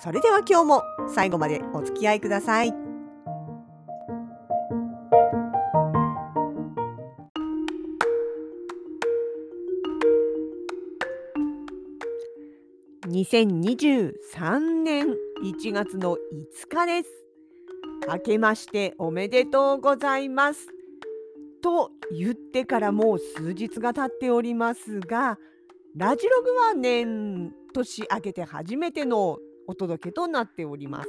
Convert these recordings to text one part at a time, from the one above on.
それでは今日も最後までお付き合いください。2023年1月の5日です。明けましておめでとうございます。と言ってからもう数日が経っておりますが、ラジログは年年明けて初めてのお届けとなっております。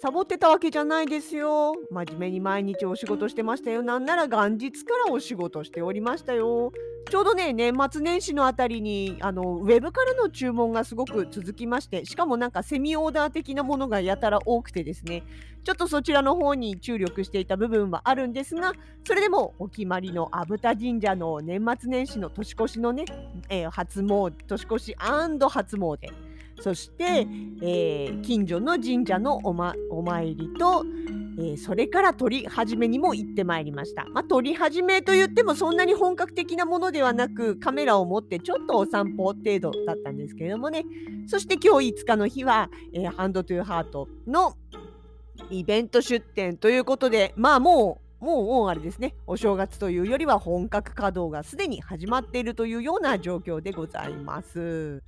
サボってたわけじゃないですよ。真面目に毎日お仕事してましたよ。なんなら元日からお仕事しておりましたよ。ちょうどね、年末年始のあたりに、あの、ウェブからの注文がすごく続きまして、しかもなんかセミオーダー的なものがやたら多くてですね、ちょっとそちらの方に注力していた部分はあるんですが、それでもお決まりの阿武田神社の年末年始の年越しのね、えー、初詣、年越し初詣、そして、えー、近所の神社のお,、ま、お参りと、えー、それから鳥始めにも行ってまいりました。まあ、鳥始めと言ってもそんなに本格的なものではなくカメラを持ってちょっとお散歩程度だったんですけれどもねそして今日5日の日は、えー、ハンドトゥーハートのイベント出店ということでまあもうもうもうあれですねお正月というよりは本格稼働がすでに始まっているというような状況でございます。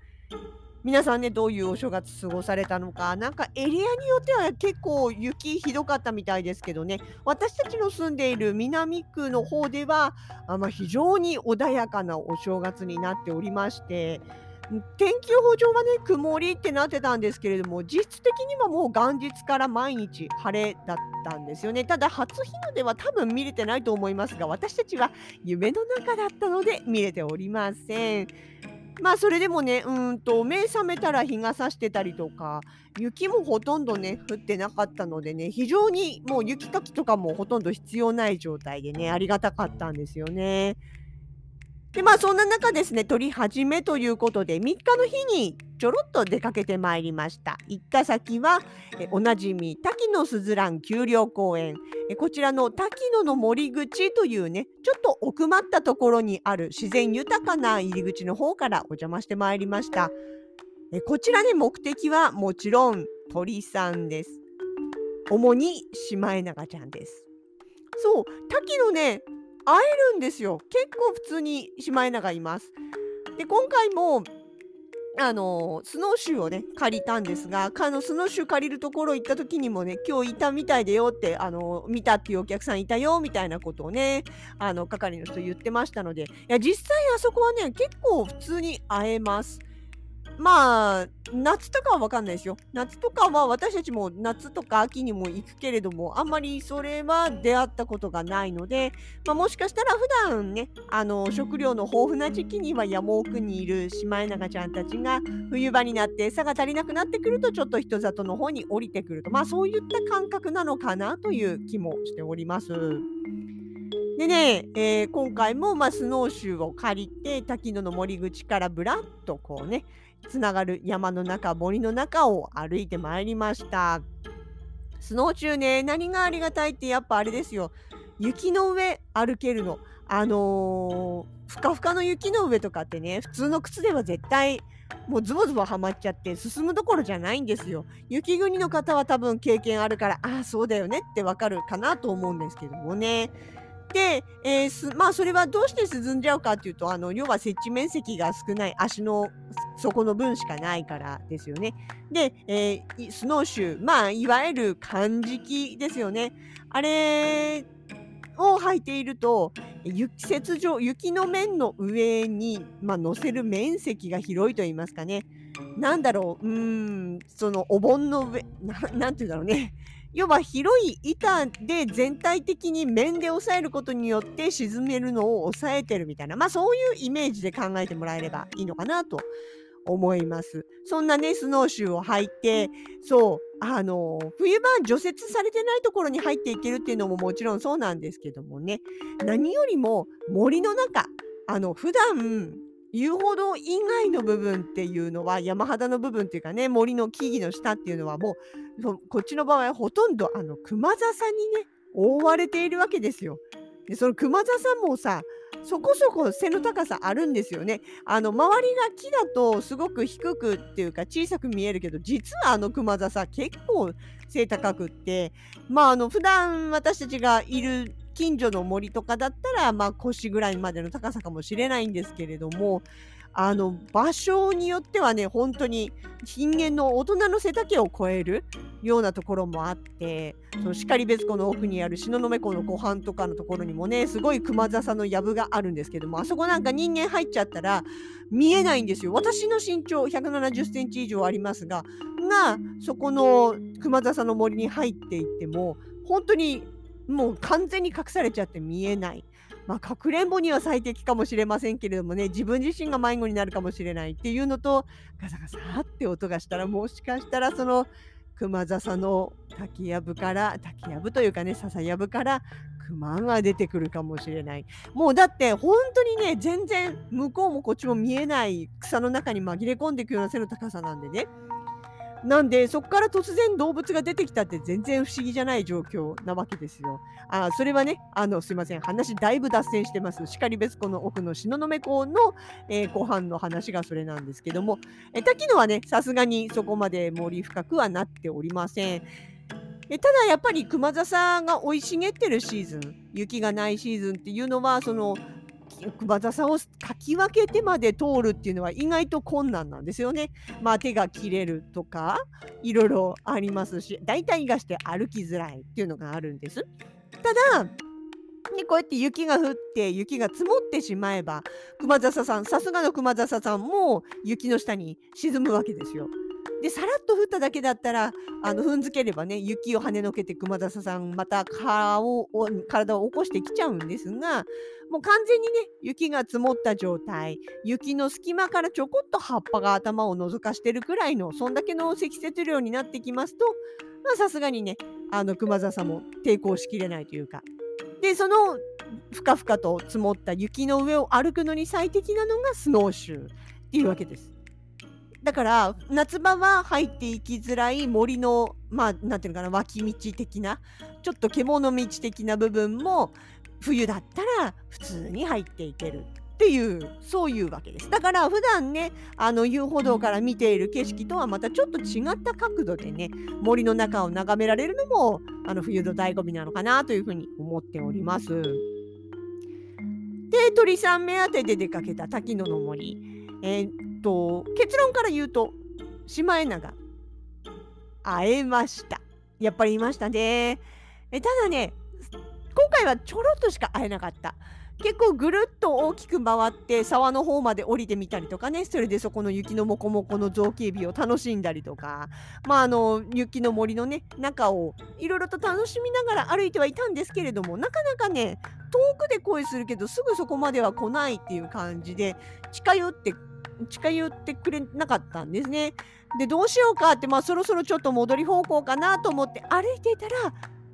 皆さんねどういうお正月過ごされたのか。なんかエリアによっては結構雪ひどかったみたいですけどね。私たちの住んでいる南区の方ではあ、まあ、非常に穏やかなお正月になっておりまして。天気予報上はね曇りってなってたんですけれども実質的にはもう元日から毎日晴れだったんですよね。ただ初日の出は多分見れてないと思いますが私たちは夢の中だったので見れておりません。まあそれでもねうんと目覚めたら日が差してたりとか雪もほとんどね降ってなかったのでね非常にもう雪かきとかもほとんど必要ない状態でねありがたかったんですよね。でまあそんな中ですね取り始めということで3日の日にちょろっと出かけてまいりました。行った先はえおなじみ滝野すずらん丘陵公園。えこちらの滝野の森口というねちょっと奥まったところにある自然豊かな入り口の方からお邪魔してまいりました。えこちらね目的はもちろん鳥さんです。主にシマエナガちゃんです。そう滝野ね会えるんですよ結構普通にシマエナガいますで今回もあのスノーシューをね借りたんですがあのスノーシュー借りるところ行った時にもね今日いたみたいでよってあの見たっていうお客さんいたよみたいなことをねあの係の人言ってましたのでいや実際あそこはね結構普通に会えます。まあ、夏とかは分かんないですよ。夏とかは私たちも夏とか秋にも行くけれども、あんまりそれは出会ったことがないので、まあ、もしかしたら普段ね、あの食料の豊富な時期には山奥にいるシマエナガちゃんたちが冬場になって餌が足りなくなってくるとちょっと人里の方に降りてくると、まあそういった感覚なのかなという気もしております。でね、えー、今回も、まあ、スノーシューを借りて滝野の森口からぶらっとこうねつながる山の中森の中を歩いてまいりましたスノーシューね何がありがたいってやっぱあれですよ雪の上歩けるのあのー、ふかふかの雪の上とかってね普通の靴では絶対もうズボズボはまっちゃって進むどころじゃないんですよ。雪国の方は多分経験あるからああそうだよねってわかるかなと思うんですけどもね。で、えー、まあそれはどうして沈んじゃうかっていうとあの要は設置面積が少ない足の底の分しかないからですよね。で、えー、スノーシューまあいわゆる漢敷ですよね。あれを履いていると雪上雪の面の上に、まあ、乗せる面積が広いと言いますかね。なんだろう、うん、そのお盆の上、なんて言うんだろうね。要は広い板で全体的に面で押さえることによって沈めるのを抑えてるみたいな、まあそういうイメージで考えてもらえればいいのかなと思います。そんなね、スノーシューを履いて、そう、あの冬場除雪されてないところに入っていけるっていうのももちろんそうなんですけどもね何よりも森の中あの普段遊歩道以外の部分っていうのは山肌の部分っていうかね森の木々の下っていうのはもうこっちの場合はほとんどあの熊笹にね覆われているわけですよ。でその熊笹もさそこそこ背の高さあるんですよね。あの周りが木だとすごく低くっていうか小さく見えるけど実はあの熊笹結構背高くってまああの普段私たちがいる近所の森とかだったらまあ腰ぐらいまでの高さかもしれないんですけれどもあの場所によってはね本当に人間の大人の背丈を超えるようなところもあってその然別湖の奥にある東雲湖の湖畔とかのところにもねすごい熊笹の藪があるんですけどもあそこなんか人間入っちゃったら見えないんですよ私の身長170センチ以上ありますががそこの熊笹の森に入っていっても本当にもう完全に隠されちゃって見えない。まあ、かくれんぼには最適かもしれませんけれどもね自分自身が迷子になるかもしれないっていうのとガサガサって音がしたらもしかしたらその熊笹の滝やぶから滝やぶというかね笹やぶから熊が出てくるかもしれない。もうだって本当にね全然向こうもこっちも見えない草の中に紛れ込んでいくような背の高さなんでね。なんでそこから突然動物が出てきたって全然不思議じゃない状況なわけですよ。あそれはねあのすいません話だいぶ脱線してます。然別湖の奥の東雲湖の、えー、湖畔の話がそれなんですけども、え滝野はねさすがにそこまで森深くはなっておりません。えただやっぱり熊笹が生い茂ってるシーズン雪がないシーズンっていうのはその熊笹をかき分けてまで通るっていうのは意外と困難なんですよね。まあ手が切れるとかいろいろありますし大体がして歩きづらいっていうのがあるんです。ただね、こうやって雪が降って雪が積もってしまえば熊笹さんさすがの熊笹さんも雪の下に沈むわけですよ。でさらっと降っただけだったらあの踏んづければね雪を跳ねのけて熊笹さんまた顔を体を起こしてきちゃうんですがもう完全にね雪が積もった状態雪の隙間からちょこっと葉っぱが頭を覗かしてるくらいのそんだけの積雪量になってきますとさすがにねあの熊笹も抵抗しきれないというかでそのふかふかと積もった雪の上を歩くのに最適なのがスノーシューっていうわけです。だから夏場は入っていきづらい森のまあなんていうのかな脇道的なちょっと獣道的な部分も冬だったら普通に入っていけるっていうそういうわけですだから普段ねあの遊歩道から見ている景色とはまたちょっと違った角度でね森の中を眺められるのもあの冬の醍醐味なのかなというふうに思っております。で鳥さん目当てで出かけた滝野の森、えー、と結論から言うとシマエナガ会えました。やっぱりいましたね。えただね今回はちょろっとしか会えなかった。結構ぐるっと大きく回って沢の方まで降りてみたりとかね。それでそこの雪のもこもこの造形美を楽しんだりとか。まああの雪の森のね中をいろいろと楽しみながら歩いてはいたんですけれどもなかなかね遠くで声するけどすぐそこまでは来ないっていう感じで近寄って近寄ってくれなかったんですね。でどうしようかって、まあ、そろそろちょっと戻り方向かなと思って歩いていたら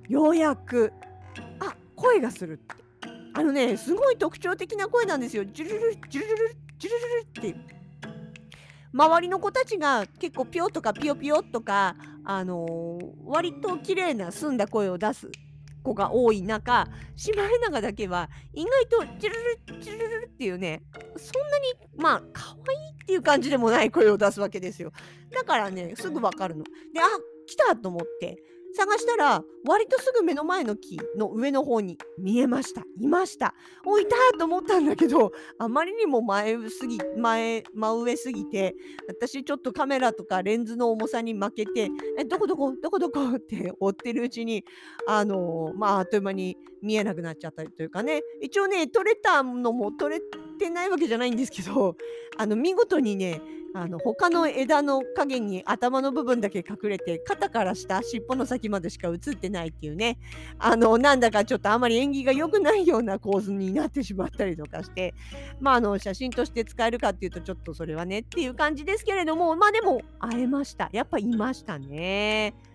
ようやくあ声がするってあのねすごい特徴的な声なんですよ。ジュルルジュルルルジュルルルって周りの子たちが結構ピョとかピヨピヨとか、あのー、割と綺麗な澄んだ声を出す子が多い中シマエナガだけは意外とチュルルチュルルっていうねそんなにまあ可愛いっていう感じでもない声を出すわけですよ。だからねすぐわかるの。であ来たと思って。探したら割とすぐ目の前の木の上の方に見えました。いました。おいたと思ったんだけどあまりにも前すぎ前真上すぎて私ちょっとカメラとかレンズの重さに負けてえどこどこ？どこどこ？って追ってるうちにあのまああっという間に見えなくなっちゃったりというかね。一応ね撮れたのも撮れてないわけじゃないんですけどあの見事にねあの他の枝の影に頭の部分だけ隠れて肩から下尻尾の先までしか映ってないっていうねあのなんだかちょっとあまり縁起が良くないような構図になってしまったりとかしてまああの写真として使えるかっていうとちょっとそれはねっていう感じですけれどもまあでも会えましたやっぱいましたね。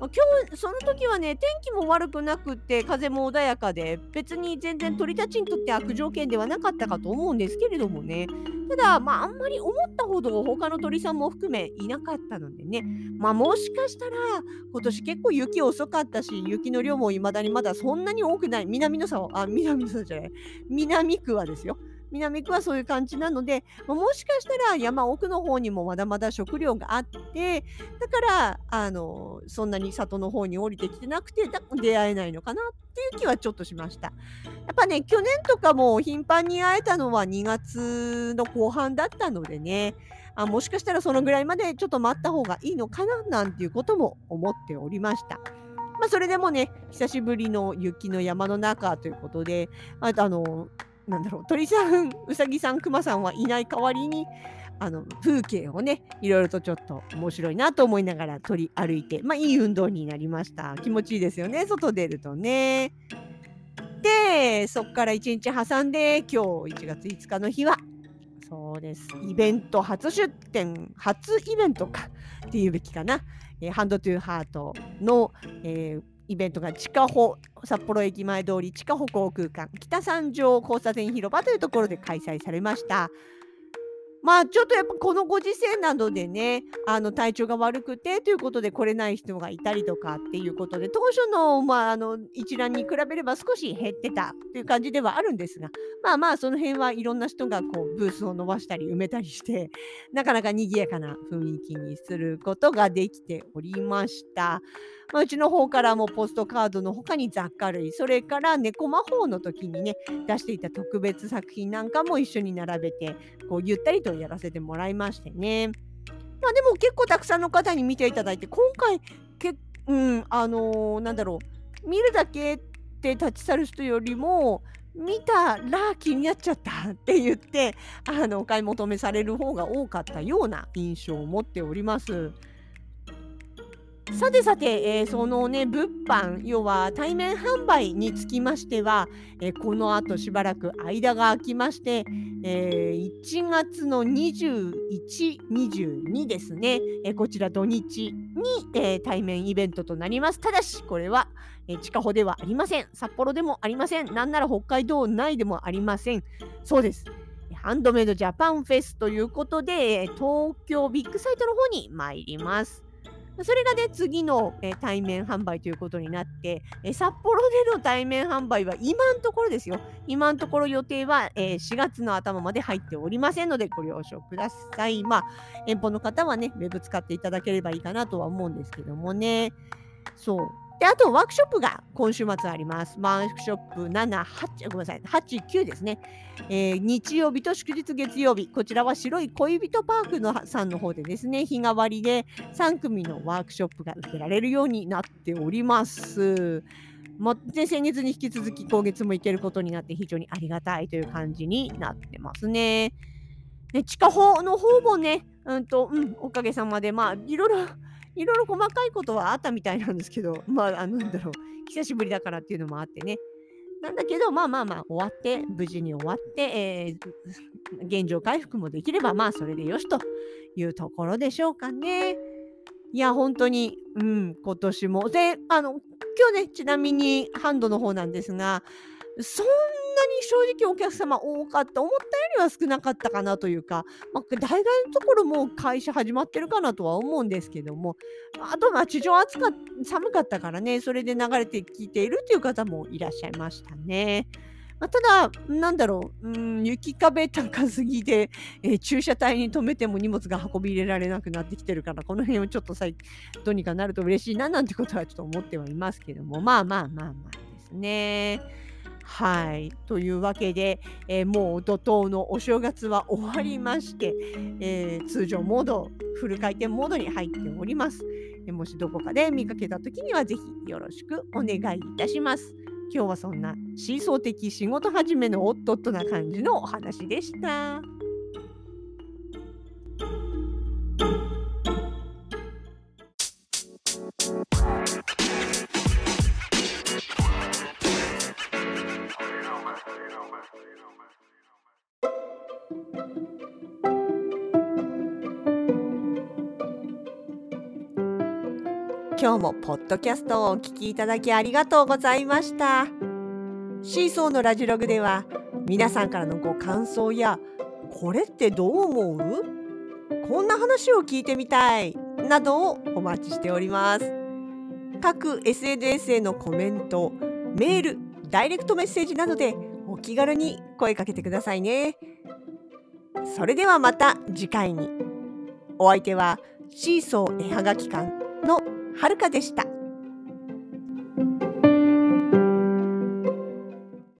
まあ、今日その時はね天気も悪くなくって風も穏やかで別に全然鳥たちにとって悪条件ではなかったかと思うんですけれどもね。ただまああんまり思ったほど他の鳥さんも含めいなかったのでね。まあもしかしたら今年結構雪遅かったし雪の量もいまだにまだそんなに多くない。南の沢あ南の沢じゃない。南区はですよ。南区はそういう感じなので、もしかしたら山奥の方にもまだまだ食料があって、だからあのそんなに里の方に降りてきてなくて出会えないのかなっていう気はちょっとしました。やっぱね去年とかも頻繁に会えたのは2月の後半だったのでねあもしかしたらそのぐらいまでちょっと待った方がいいのかななんていうことも思っておりました。まあ、それでもね久しぶりの雪の山の中ということでああのなんだろう鳥さんうさぎさんくまさんはいない代わりにあの風景をねいろいろとちょっと面白いなと思いながら鳥歩いてまあいい運動になりました。気持ちいいですよね。外出るとね。でそっから1日挟んで今日1月5日の日はそうです。イベント初出店初イベントか。っていうべきかな、え、ハンドトゥーハートの、えー、イベントが地下歩札幌駅前通り地下歩航空間北三条交差点広場というところで開催されました。まあちょっとやっぱこのご時世などでねあの体調が悪くてということで来れない人がいたりとかっていうことで当初の,、まあ、あの一覧に比べれば少し減ってたという感じではあるんですがまあまあその辺はいろんな人がこうブースを伸ばしたり埋めたりしてなかなか賑やかな雰囲気にすることができておりました。まあ、うちの方からもポストカードの他に雑貨類それから猫魔法の時にね出していた特別作品なんかも一緒に並べてこうゆったりとやらせてもらいましてね。まあ、でも結構たくさんの方に見ていただいて今回け、うんあのー、なんだろう見るだけって立ち去る人よりも見たら気になっちゃったって言ってあのお買い求めされる方が多かったような印象を持っております。さてさて、えー、そのね物販要は対面販売につきましては、えー、このあとしばらく間が空きまして、えー、1月の21、22ですね、えこちら土日に、え対面イベントとなります。ただしこれは、え地下歩ではありません。札幌でもありません。なんなら北海道内でもありません。そうです。ハンドメイドジャパンフェスということで、東京ビッグサイトの方に参ります。それがね、次の、えー、対面販売ということになって、えー、札幌での対面販売は今のところですよ。今のところ予定は、えー、4月の頭まで入っておりませんので、ご了承ください。まあ、遠方の方はね、ウェブ使っていただければいいかなとは思うんですけどもね。そう。で、あとワークショップが今週末あります。ワークショップ7、8、ごめんなさい、8、9ですね。えー、日曜日と祝日月曜日、こちらは白い恋人パークのさんの方でですね、日替わりで3組のワークショップが受けられるようになっております。もで先月に引き続き今月も行けることになって非常にありがたいという感じになってますね。で地下法の方もね、うんと、うん、おかげさまで、まあ、いろいろいろいろ細かいことはあったみたいなんですけど、まあ、あ、なんだろう、久しぶりだからっていうのもあってね。なんだけど、まあまあまあ、終わって、無事に終わって、えー、現状回復もできれば、まあ、それでよしというところでしょうかね。いや、本当に、うん、今年も。で、あの、今日ね、ちなみにハンドの方なんですが、そんに正直お客様多かった。思ったよりは少なかったかなというか、まあ、大概のところも開始始まってるかなとは思うんですけども、あとは地上暑か寒かったからね、それで流れてきているという方もいらっしゃいましたね。まあ、ただ、なんだろう、うん、雪壁高すぎで、えー、駐車帯に止めても荷物が運び入れられなくなってきてるから、この辺をちょっとさどうにかなると嬉しいななんてことはちょっと思ってはいますけども、まあまあまあまあですね。はい。というわけで、えー、もう怒涛のお正月は終わりまして、えー、通常モード、フル回転モードに入っております。えもしどこかで見かけた時にはぜひよろしくお願いいたします。今日はそんな思想的仕事始めのおっとっとな感じのお話でした。今日もポッドキャストをお聞きいただきありがとうございました。シーソーのラジログでは皆さんからのご感想やこれってどう思う？こんな話を聞いてみたいなどをお待ちしております。各 SNS へのコメントメールダイレクトメッセージなどでお気軽に声かけてくださいね。それではまた次回に。お相手はシーソー絵はがき館のはるかでした。